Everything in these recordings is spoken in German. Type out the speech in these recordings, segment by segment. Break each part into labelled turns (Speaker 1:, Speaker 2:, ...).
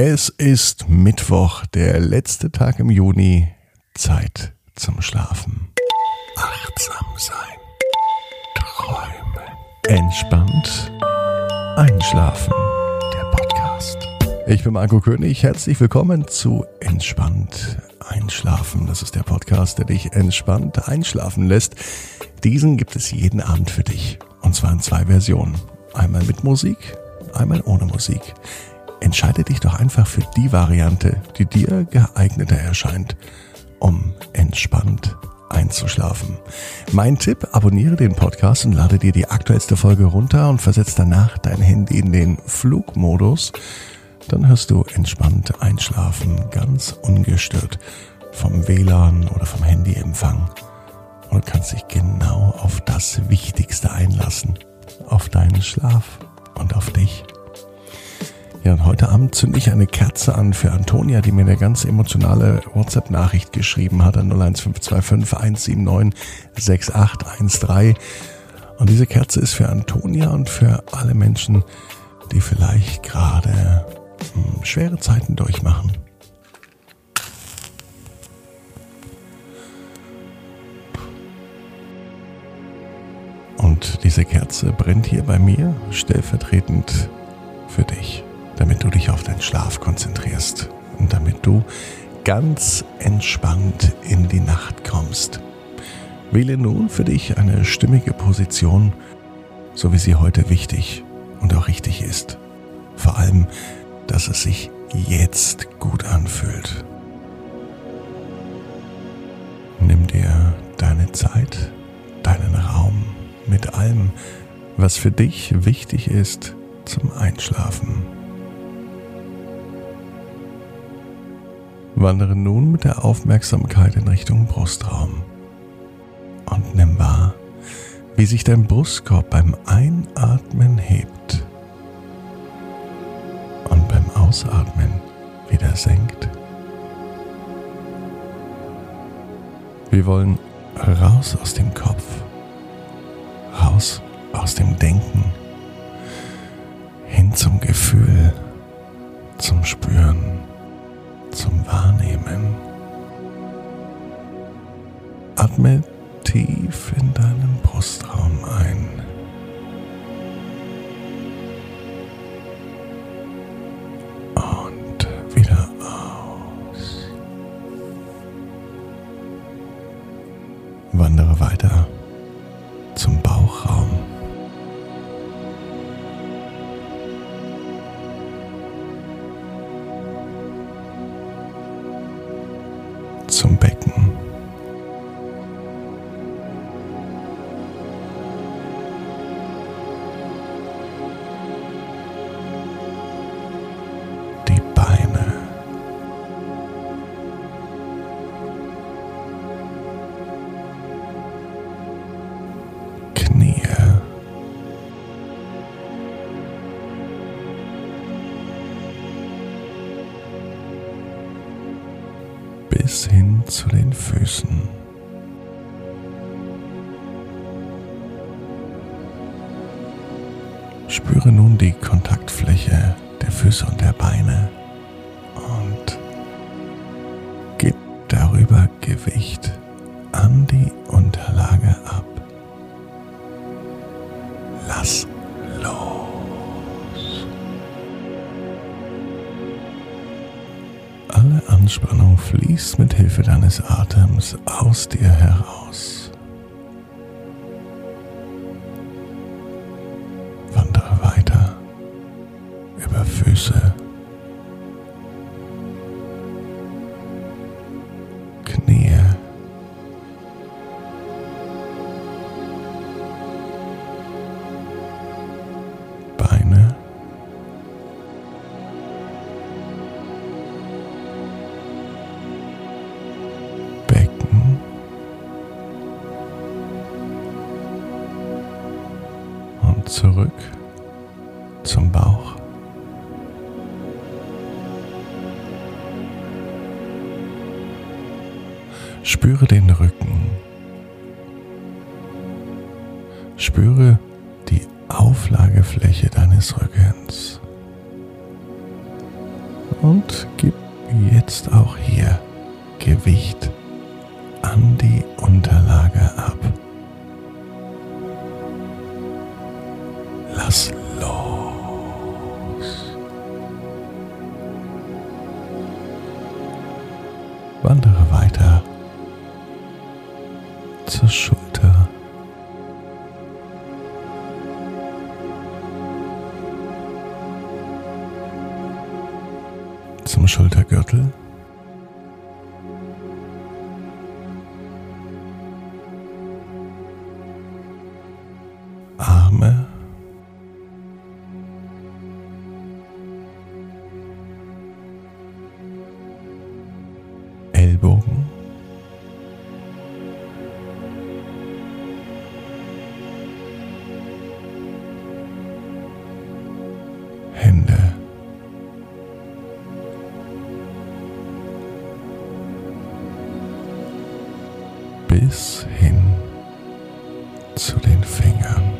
Speaker 1: Es ist Mittwoch, der letzte Tag im Juni. Zeit zum Schlafen. Achtsam sein. Träumen. Entspannt. Einschlafen. Der Podcast. Ich bin Marco König. Herzlich willkommen zu Entspannt Einschlafen. Das ist der Podcast, der dich entspannt einschlafen lässt. Diesen gibt es jeden Abend für dich. Und zwar in zwei Versionen. Einmal mit Musik, einmal ohne Musik. Entscheide dich doch einfach für die Variante, die dir geeigneter erscheint, um entspannt einzuschlafen. Mein Tipp, abonniere den Podcast und lade dir die aktuellste Folge runter und versetz danach dein Handy in den Flugmodus. Dann hörst du entspannt einschlafen, ganz ungestört vom WLAN oder vom Handyempfang und kannst dich genau auf das Wichtigste einlassen, auf deinen Schlaf und auf dich. Ja, und heute Abend zünde ich eine Kerze an für Antonia, die mir eine ganz emotionale WhatsApp-Nachricht geschrieben hat an 01525 179 6813. Und diese Kerze ist für Antonia und für alle Menschen, die vielleicht gerade hm, schwere Zeiten durchmachen. Und diese Kerze brennt hier bei mir stellvertretend für dich damit du dich auf deinen Schlaf konzentrierst und damit du ganz entspannt in die Nacht kommst. Wähle nun für dich eine stimmige Position, so wie sie heute wichtig und auch richtig ist. Vor allem, dass es sich jetzt gut anfühlt. Nimm dir deine Zeit, deinen Raum mit allem, was für dich wichtig ist zum Einschlafen. Wandere nun mit der Aufmerksamkeit in Richtung Brustraum und nimm wahr, wie sich dein Brustkorb beim Einatmen hebt und beim Ausatmen wieder senkt. Wir wollen raus aus dem Kopf, raus aus dem Denken, hin zum Gefühl, zum Spüren zum Wahrnehmen. Atme tief in deinen Brustraum ein. Und zum Becken. Zu den Füßen. Spüre nun die Kontaktfläche der Füße und der Beine und gib darüber Gewicht an die Anspannung fließt mit Hilfe deines Atems aus dir heraus. Zurück zum Bauch. Spüre den Rücken. Spüre die Auflagefläche deines Rückens. Und gib jetzt auch hier Zum Schultergürtel. Bis hin zu den Fingern.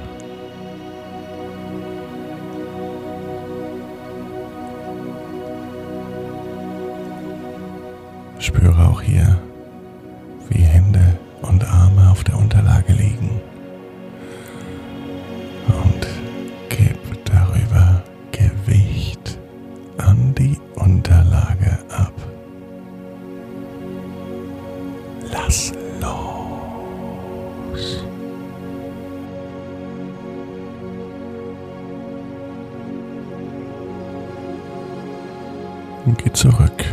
Speaker 1: Und geh zurück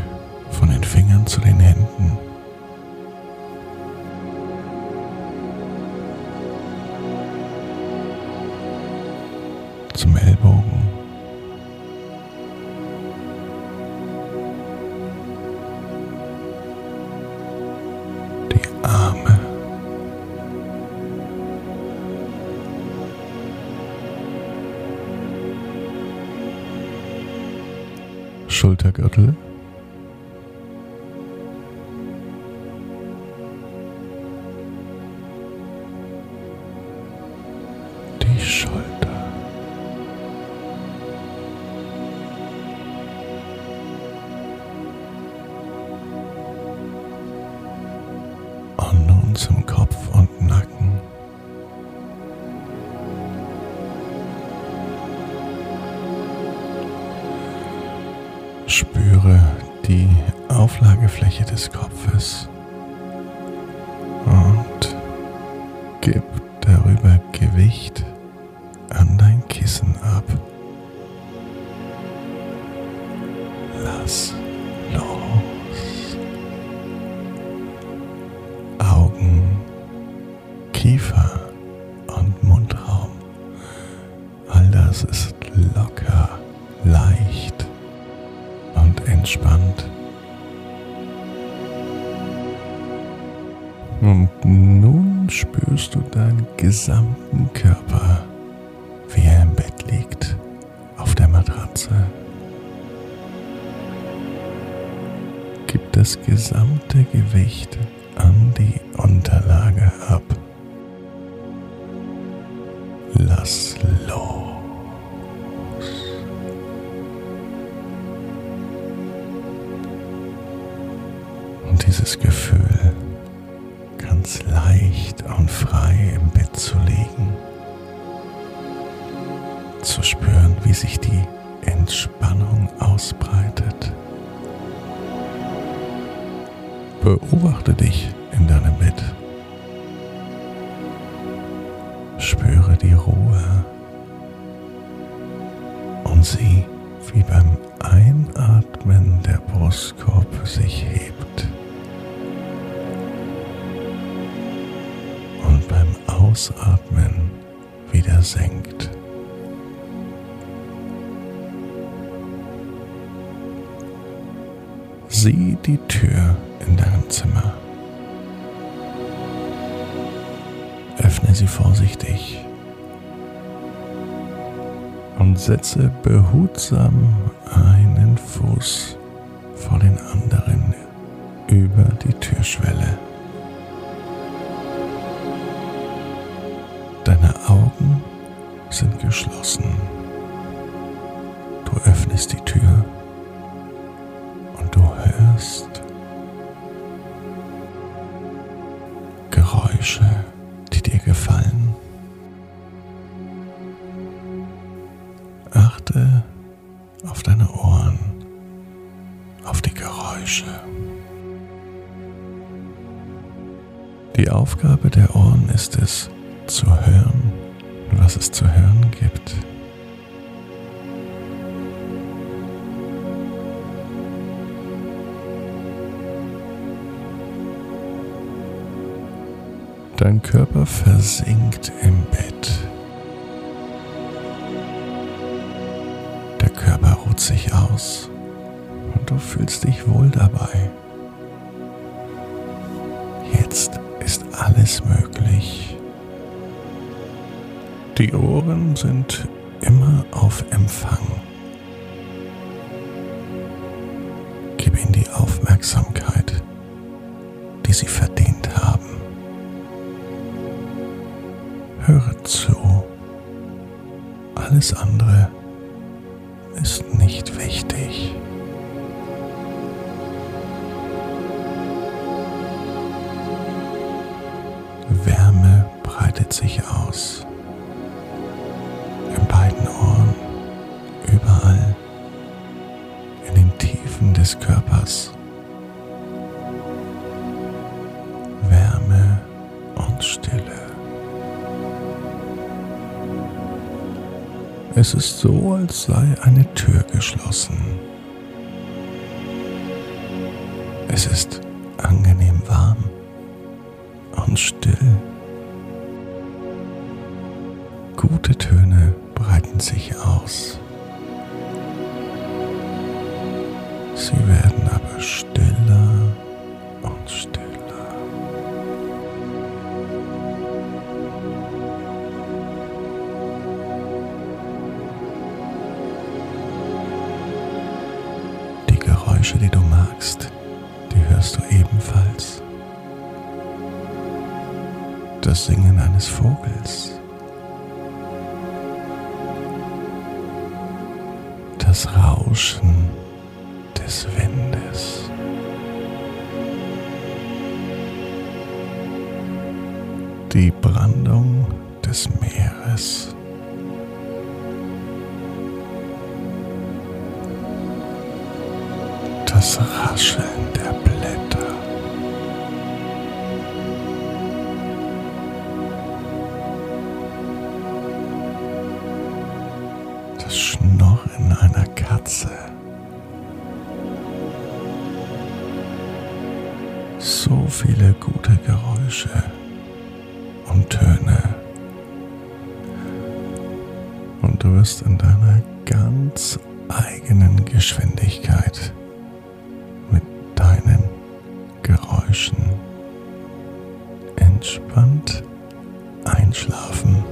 Speaker 1: von den Fingern zu den Händen. Zum Ellbogen. Schultergürtel. Gib darüber Gewicht an dein Kissen ab. Lass los. Spürst du deinen gesamten Körper, wie er im Bett liegt, auf der Matratze. Gib das gesamte Gewicht an die Unterlage ab. Lass los. Und dieses Gefühl, ganz leicht und frei im Bett zu liegen, zu spüren, wie sich die Entspannung ausbreitet. Beobachte dich in deinem Bett. Spüre die Ruhe und sieh, wie beim Einatmen der Brustkorb sich hebt Ausatmen wieder senkt. Sieh die Tür in deinem Zimmer. Öffne sie vorsichtig und setze behutsam einen Fuß vor den anderen über die Türschwelle. Deine Augen sind geschlossen. Du öffnest die Tür hörst Geräusche, die dir gefallen. Achte auf deine Ohren, auf die Geräusche. Die Aufgabe der Ohren ist es, zu hören, was es zu hören gibt. Dein Körper versinkt im Bett. Der Körper ruht sich aus und du fühlst dich wohl dabei. Jetzt ist alles möglich. Die Ohren sind immer auf Empfang. Gib ihnen die Aufmerksamkeit, die sie verdient haben. Höre zu. Alles andere Tiefen des Körpers. Wärme und Stille. Es ist so, als sei eine Tür geschlossen. Es ist angenehm warm und still. Gute Töne breiten sich aus. Sie werden aber stiller und stiller. Die Geräusche, die du magst, die hörst du ebenfalls. Das Singen eines Vogels. Das Rauschen des Windes. Die Brandung des Meeres. Das Rascheln der Blätter. Viele gute Geräusche und Töne. Und du wirst in deiner ganz eigenen Geschwindigkeit mit deinen Geräuschen entspannt einschlafen.